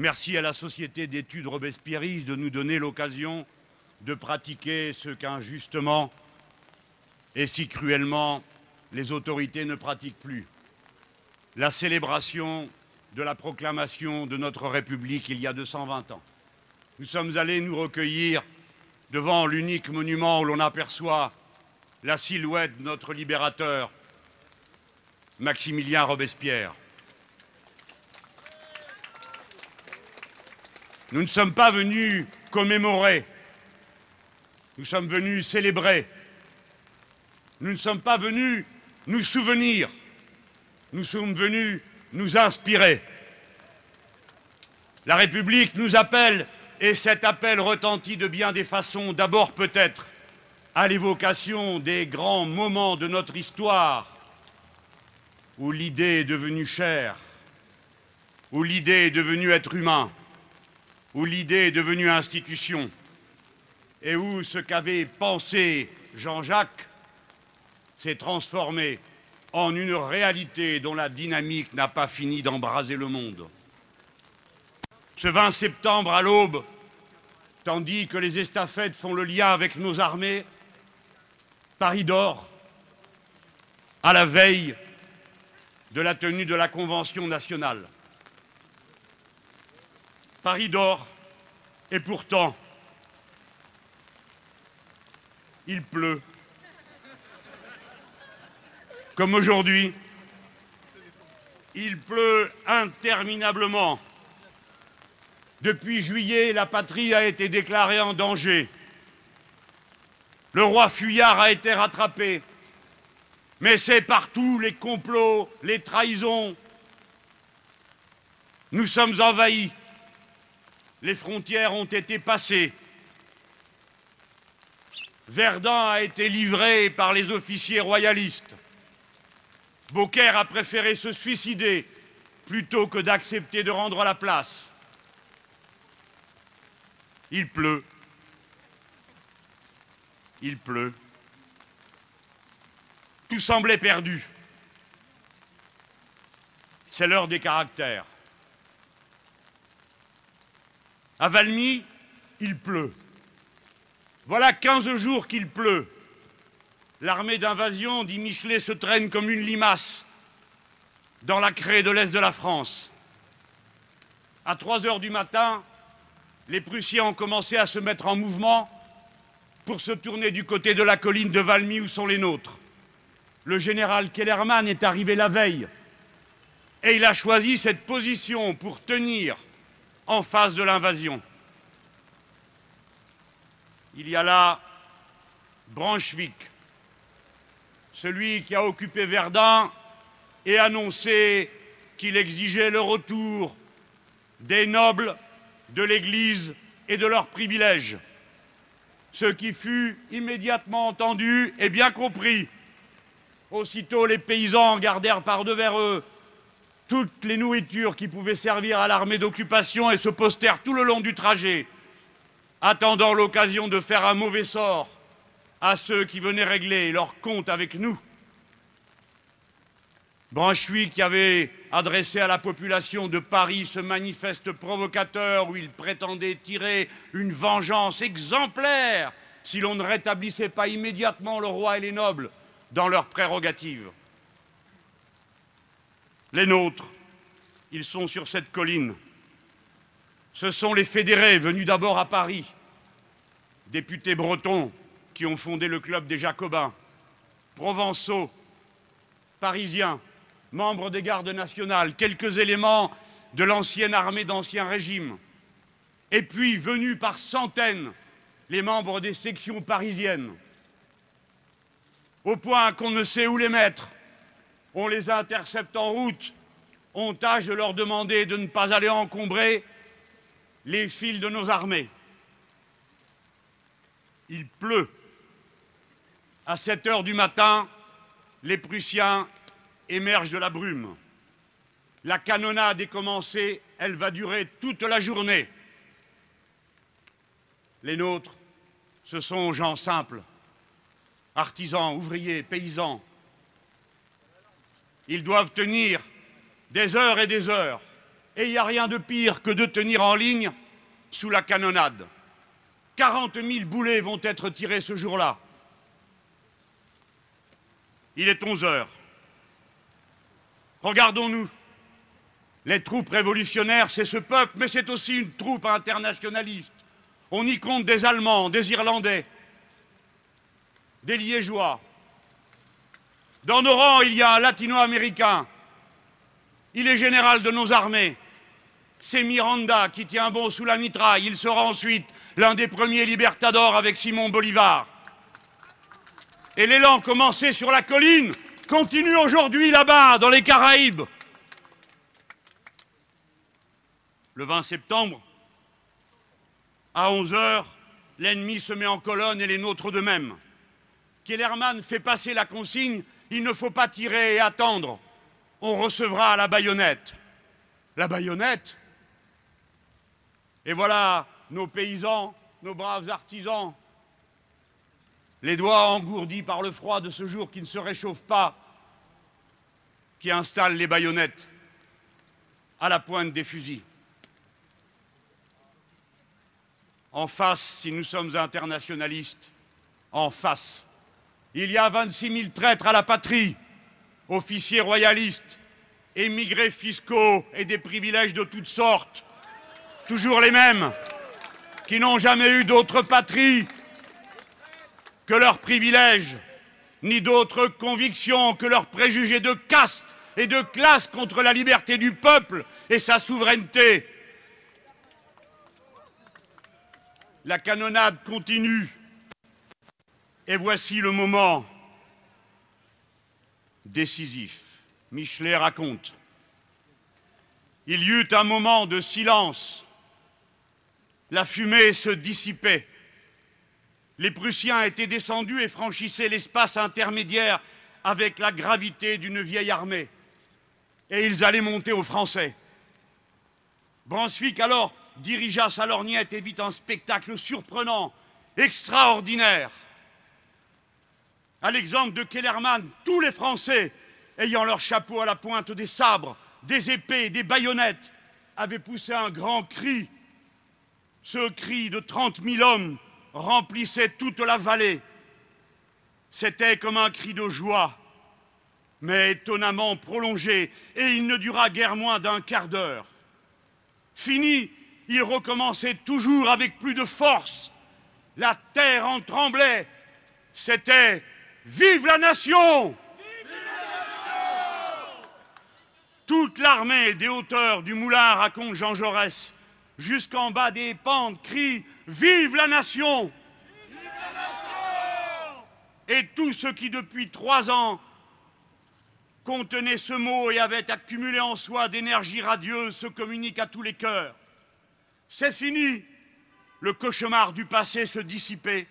Merci à la Société d'études Robespierris de nous donner l'occasion de pratiquer ce qu'injustement et si cruellement les autorités ne pratiquent plus. La célébration de la proclamation de notre République il y a 220 ans. Nous sommes allés nous recueillir devant l'unique monument où l'on aperçoit la silhouette de notre libérateur, Maximilien Robespierre. Nous ne sommes pas venus commémorer, nous sommes venus célébrer. Nous ne sommes pas venus nous souvenir, nous sommes venus nous inspirer. La République nous appelle et cet appel retentit de bien des façons. D'abord peut-être à l'évocation des grands moments de notre histoire où l'idée est devenue chère, où l'idée est devenue être humain, où l'idée est devenue institution, et où ce qu'avait pensé Jean-Jacques s'est transformé en une réalité dont la dynamique n'a pas fini d'embraser le monde. Ce 20 septembre à l'aube, tandis que les estafettes font le lien avec nos armées, Paris dort à la veille de la tenue de la Convention nationale. Paris dort et pourtant, il pleut. Comme aujourd'hui, il pleut interminablement. Depuis juillet, la patrie a été déclarée en danger. Le roi Fuyard a été rattrapé. Mais c'est partout les complots, les trahisons. Nous sommes envahis. Les frontières ont été passées. Verdun a été livré par les officiers royalistes. Beaucaire a préféré se suicider plutôt que d'accepter de rendre la place. Il pleut. Il pleut. Tout semblait perdu. C'est l'heure des caractères. À Valmy, il pleut. Voilà 15 jours qu'il pleut. L'armée d'invasion, dit Michelet, se traîne comme une limace dans la craie de l'Est de la France. À 3 heures du matin, les Prussiens ont commencé à se mettre en mouvement pour se tourner du côté de la colline de Valmy où sont les nôtres. Le général Kellermann est arrivé la veille et il a choisi cette position pour tenir en face de l'invasion. Il y a là Brunswick, celui qui a occupé Verdun et annoncé qu'il exigeait le retour des nobles de l'Église et de leurs privilèges. Ce qui fut immédiatement entendu et bien compris. Aussitôt, les paysans gardèrent par devers eux toutes les nourritures qui pouvaient servir à l'armée d'occupation et se postèrent tout le long du trajet, attendant l'occasion de faire un mauvais sort à ceux qui venaient régler leur compte avec nous. Branchuy, qui avait adressé à la population de Paris ce manifeste provocateur où il prétendait tirer une vengeance exemplaire si l'on ne rétablissait pas immédiatement le roi et les nobles dans leurs prérogatives. Les nôtres, ils sont sur cette colline. Ce sont les fédérés venus d'abord à Paris, députés bretons qui ont fondé le club des Jacobins, provençaux, parisiens, membres des gardes nationales, quelques éléments de l'ancienne armée d'Ancien Régime, et puis venus par centaines les membres des sections parisiennes, au point qu'on ne sait où les mettre. On les intercepte en route, on tâche de leur demander de ne pas aller encombrer les fils de nos armées. Il pleut. À 7 heures du matin, les Prussiens émerge de la brume. La canonnade est commencée, elle va durer toute la journée. Les nôtres, ce sont gens simples, artisans, ouvriers, paysans. Ils doivent tenir des heures et des heures. Et il n'y a rien de pire que de tenir en ligne sous la canonnade. 40 000 boulets vont être tirés ce jour-là. Il est 11 heures. Regardons-nous. Les troupes révolutionnaires, c'est ce peuple, mais c'est aussi une troupe internationaliste. On y compte des Allemands, des Irlandais, des Liégeois. Dans nos rangs, il y a un latino-américain. Il est général de nos armées. C'est Miranda qui tient bon sous la mitraille. Il sera ensuite l'un des premiers libertadors avec Simon Bolivar. Et l'élan commencé sur la colline continue aujourd'hui là-bas, dans les Caraïbes. Le 20 septembre, à 11 heures, l'ennemi se met en colonne et les nôtres de même. Kellerman fait passer la consigne il ne faut pas tirer et attendre. On recevra la baïonnette. La baïonnette Et voilà nos paysans, nos braves artisans, les doigts engourdis par le froid de ce jour qui ne se réchauffe pas, qui installent les baïonnettes à la pointe des fusils. En face, si nous sommes internationalistes, en face, il y a 26 000 traîtres à la patrie, officiers royalistes, émigrés fiscaux et des privilèges de toutes sortes, toujours les mêmes, qui n'ont jamais eu d'autre patrie que leurs privilèges, ni d'autres convictions que leurs préjugés de caste et de classe contre la liberté du peuple et sa souveraineté. La canonnade continue. Et voici le moment décisif. Michelet raconte. Il y eut un moment de silence. La fumée se dissipait. Les Prussiens étaient descendus et franchissaient l'espace intermédiaire avec la gravité d'une vieille armée. Et ils allaient monter aux Français. Brunswick alors dirigea sa lorgnette et vit un spectacle surprenant, extraordinaire. À l'exemple de Kellerman, tous les Français, ayant leur chapeau à la pointe des sabres, des épées, des baïonnettes, avaient poussé un grand cri. Ce cri de trente mille hommes remplissait toute la vallée. C'était comme un cri de joie, mais étonnamment prolongé, et il ne dura guère moins d'un quart d'heure. Fini, il recommençait toujours avec plus de force. La terre en tremblait. C'était Vive la nation Toute l'armée des hauteurs du moulin, raconte Jean Jaurès, jusqu'en bas des pentes, crie Vive la nation Et tout ce qui, depuis trois ans, contenait ce mot et avait accumulé en soi d'énergie radieuse se communique à tous les cœurs. C'est fini. Le cauchemar du passé se dissipait.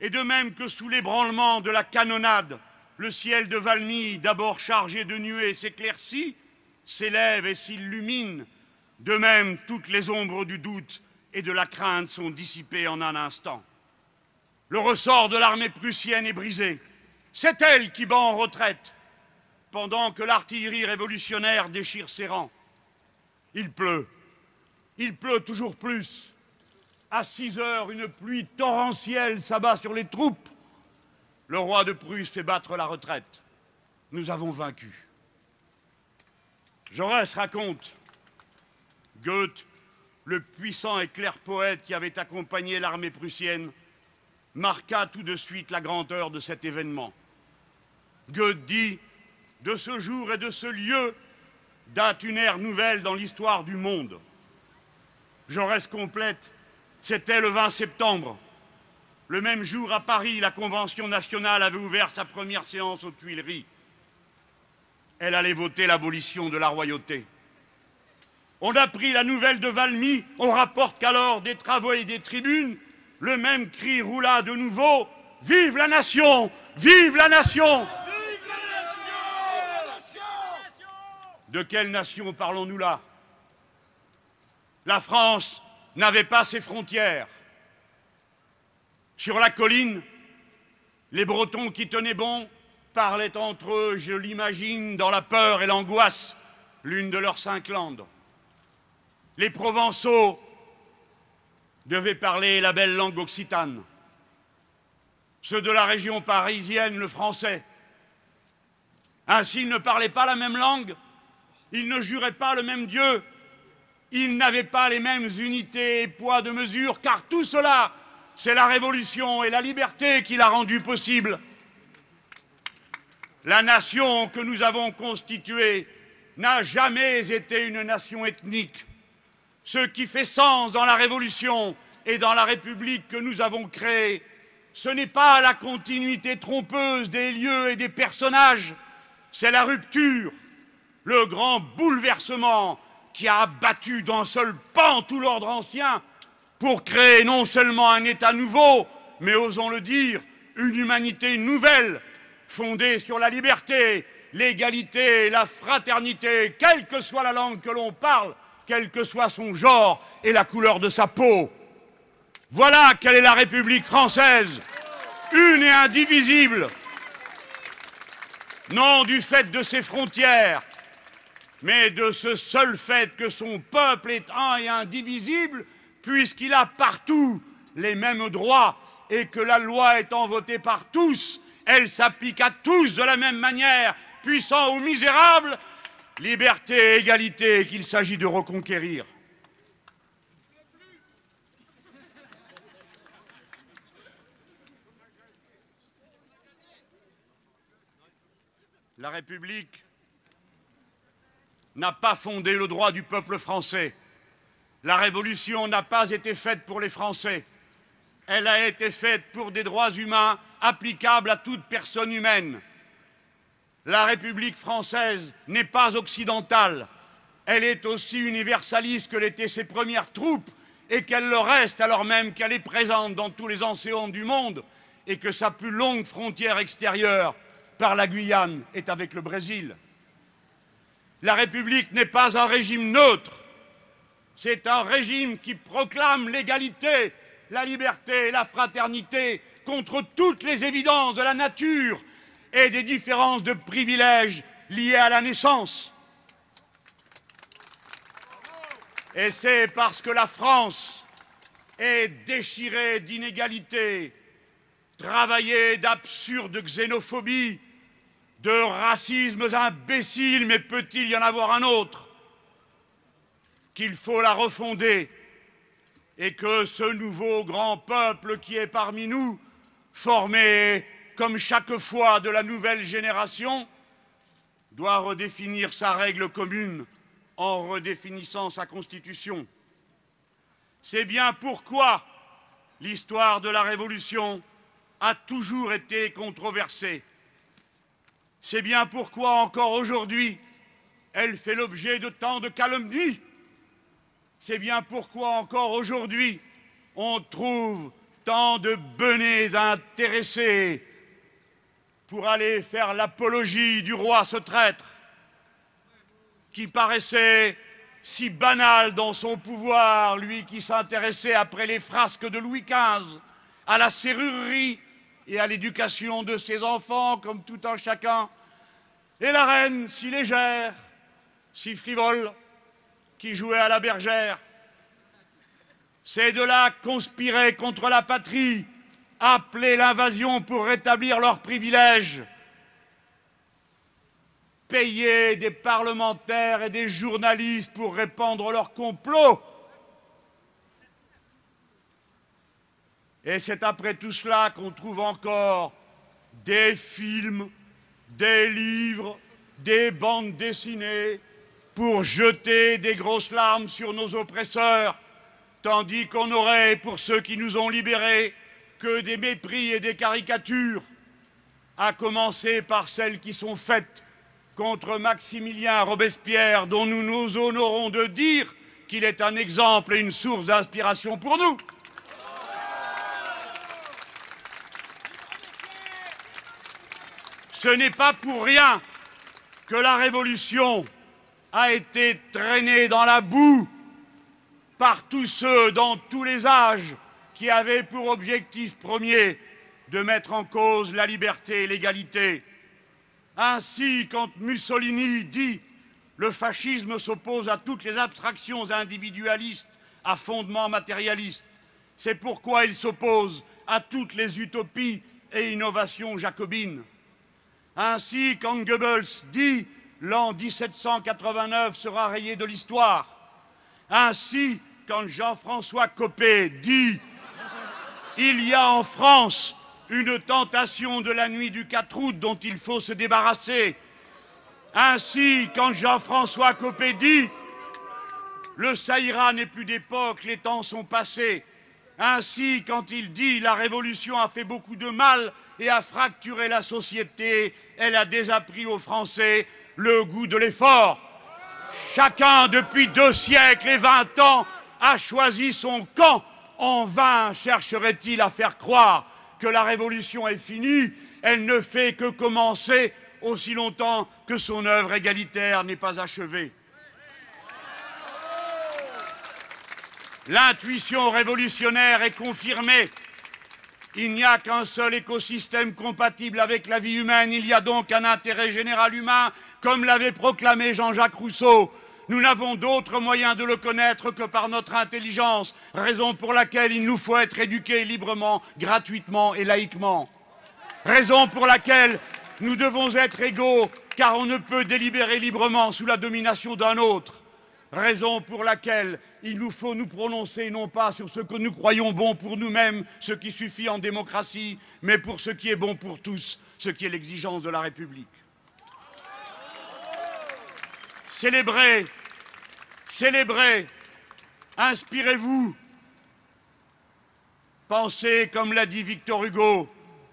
Et de même que sous l'ébranlement de la canonnade, le ciel de Valmy, d'abord chargé de nuées, s'éclaircit, s'élève et s'illumine, de même toutes les ombres du doute et de la crainte sont dissipées en un instant. Le ressort de l'armée prussienne est brisé. C'est elle qui bat en retraite, pendant que l'artillerie révolutionnaire déchire ses rangs. Il pleut. Il pleut toujours plus. À 6 heures, une pluie torrentielle s'abat sur les troupes. Le roi de Prusse fait battre la retraite. Nous avons vaincu. Jaurès raconte Goethe, le puissant et clair poète qui avait accompagné l'armée prussienne, marqua tout de suite la grandeur de cet événement. Goethe dit De ce jour et de ce lieu date une ère nouvelle dans l'histoire du monde. Jaurès complète c'était le 20 septembre. Le même jour, à Paris, la Convention nationale avait ouvert sa première séance aux Tuileries. Elle allait voter l'abolition de la royauté. On a pris la nouvelle de Valmy, on rapporte qu'alors des travaux et des tribunes, le même cri roula de nouveau Vive la nation Vive la nation Vive la nation De quelle nation parlons-nous là? La France n'avait pas ses frontières. Sur la colline, les Bretons qui tenaient bon parlaient entre eux, je l'imagine, dans la peur et l'angoisse, l'une de leurs cinq landes. Les Provençaux devaient parler la belle langue occitane. Ceux de la région parisienne, le français. Ainsi, ils ne parlaient pas la même langue, ils ne juraient pas le même Dieu, ils n'avaient pas les mêmes unités et poids de mesure, car tout cela, c'est la révolution et la liberté qui l'a rendu possible. La nation que nous avons constituée n'a jamais été une nation ethnique. Ce qui fait sens dans la Révolution et dans la République que nous avons créée, ce n'est pas la continuité trompeuse des lieux et des personnages, c'est la rupture, le grand bouleversement qui a abattu d'un seul pan tout l'ordre ancien pour créer non seulement un État nouveau, mais osons le dire, une humanité nouvelle fondée sur la liberté, l'égalité, la fraternité, quelle que soit la langue que l'on parle, quel que soit son genre et la couleur de sa peau. Voilà quelle est la République française, une et indivisible, non du fait de ses frontières, mais de ce seul fait que son peuple est un et indivisible, puisqu'il a partout les mêmes droits et que la loi étant votée par tous, elle s'applique à tous de la même manière, puissants ou misérables, liberté et égalité qu'il s'agit de reconquérir. La République n'a pas fondé le droit du peuple français. La Révolution n'a pas été faite pour les Français elle a été faite pour des droits humains applicables à toute personne humaine. La République française n'est pas occidentale, elle est aussi universaliste que l'étaient ses premières troupes et qu'elle le reste alors même qu'elle est présente dans tous les océans du monde et que sa plus longue frontière extérieure par la Guyane est avec le Brésil. La République n'est pas un régime neutre, c'est un régime qui proclame l'égalité la liberté et la fraternité contre toutes les évidences de la nature et des différences de privilèges liées à la naissance. Et c'est parce que la France est déchirée d'inégalités, travaillée d'absurdes xénophobies, de racismes imbéciles, mais peut-il y en avoir un autre, qu'il faut la refonder et que ce nouveau grand peuple qui est parmi nous, formé comme chaque fois de la nouvelle génération, doit redéfinir sa règle commune en redéfinissant sa constitution. C'est bien pourquoi l'histoire de la Révolution a toujours été controversée. C'est bien pourquoi encore aujourd'hui elle fait l'objet de tant de calomnies. C'est bien pourquoi encore aujourd'hui, on trouve tant de benets intéressés pour aller faire l'apologie du roi ce traître, qui paraissait si banal dans son pouvoir, lui qui s'intéressait après les frasques de Louis XV à la serrurerie et à l'éducation de ses enfants comme tout un chacun, et la reine si légère, si frivole, qui jouaient à la bergère. Ces deux-là conspiraient contre la patrie, appelaient l'invasion pour rétablir leurs privilèges, payaient des parlementaires et des journalistes pour répandre leurs complots. Et c'est après tout cela qu'on trouve encore des films, des livres, des bandes dessinées, pour jeter des grosses larmes sur nos oppresseurs, tandis qu'on n'aurait, pour ceux qui nous ont libérés, que des mépris et des caricatures, à commencer par celles qui sont faites contre Maximilien Robespierre, dont nous nous honorons de dire qu'il est un exemple et une source d'inspiration pour nous. Ce n'est pas pour rien que la Révolution a été traîné dans la boue par tous ceux dans tous les âges qui avaient pour objectif premier de mettre en cause la liberté et l'égalité. Ainsi, quand Mussolini dit Le fascisme s'oppose à toutes les abstractions individualistes à fondement matérialiste. C'est pourquoi il s'oppose à toutes les utopies et innovations jacobines. Ainsi, quand Goebbels dit l'an 1789 sera rayé de l'histoire, ainsi, quand Jean-François Copé dit il y a en France une tentation de la nuit du 4 août dont il faut se débarrasser, ainsi, quand Jean-François Copé dit le Saïra n'est plus d'époque, les temps sont passés, ainsi, quand il dit la révolution a fait beaucoup de mal et a fracturé la société, elle a désappris aux Français le goût de l'effort. Chacun, depuis deux siècles et vingt ans, a choisi son camp. En vain chercherait-il à faire croire que la révolution est finie. Elle ne fait que commencer aussi longtemps que son œuvre égalitaire n'est pas achevée. L'intuition révolutionnaire est confirmée. Il n'y a qu'un seul écosystème compatible avec la vie humaine. Il y a donc un intérêt général humain, comme l'avait proclamé Jean-Jacques Rousseau. Nous n'avons d'autre moyen de le connaître que par notre intelligence, raison pour laquelle il nous faut être éduqués librement, gratuitement et laïquement. Raison pour laquelle nous devons être égaux, car on ne peut délibérer librement sous la domination d'un autre raison pour laquelle il nous faut nous prononcer non pas sur ce que nous croyons bon pour nous-mêmes, ce qui suffit en démocratie, mais pour ce qui est bon pour tous, ce qui est l'exigence de la République. Célébrez, célébrez, inspirez-vous, pensez, comme l'a dit Victor Hugo,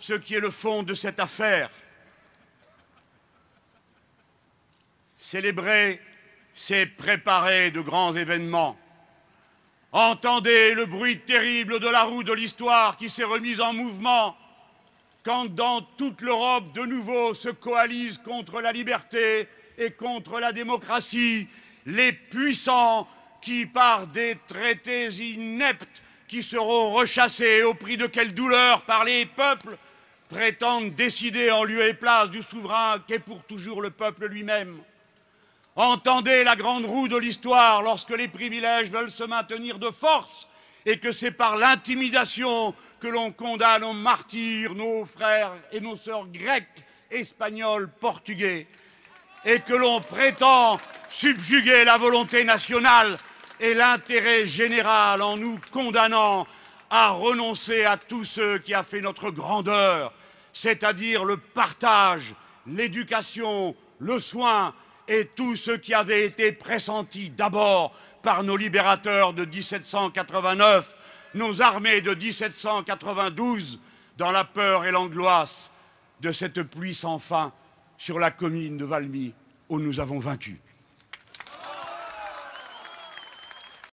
ce qui est le fond de cette affaire. Célébrez c'est préparer de grands événements. Entendez le bruit terrible de la roue de l'histoire qui s'est remise en mouvement quand dans toute l'Europe de nouveau se coalisent contre la liberté et contre la démocratie les puissants qui, par des traités ineptes qui seront rechassés au prix de quelle douleur par les peuples, prétendent décider en lieu et place du souverain qu'est pour toujours le peuple lui-même. Entendez la grande roue de l'histoire lorsque les privilèges veulent se maintenir de force et que c'est par l'intimidation que l'on condamne au martyr nos frères et nos sœurs grecs, espagnols, portugais, et que l'on prétend subjuguer la volonté nationale et l'intérêt général en nous condamnant à renoncer à tout ce qui a fait notre grandeur, c'est-à-dire le partage, l'éducation, le soin, et tout ce qui avait été pressenti d'abord par nos libérateurs de 1789, nos armées de 1792, dans la peur et l'angoisse de cette pluie sans fin sur la commune de Valmy où nous avons vaincu.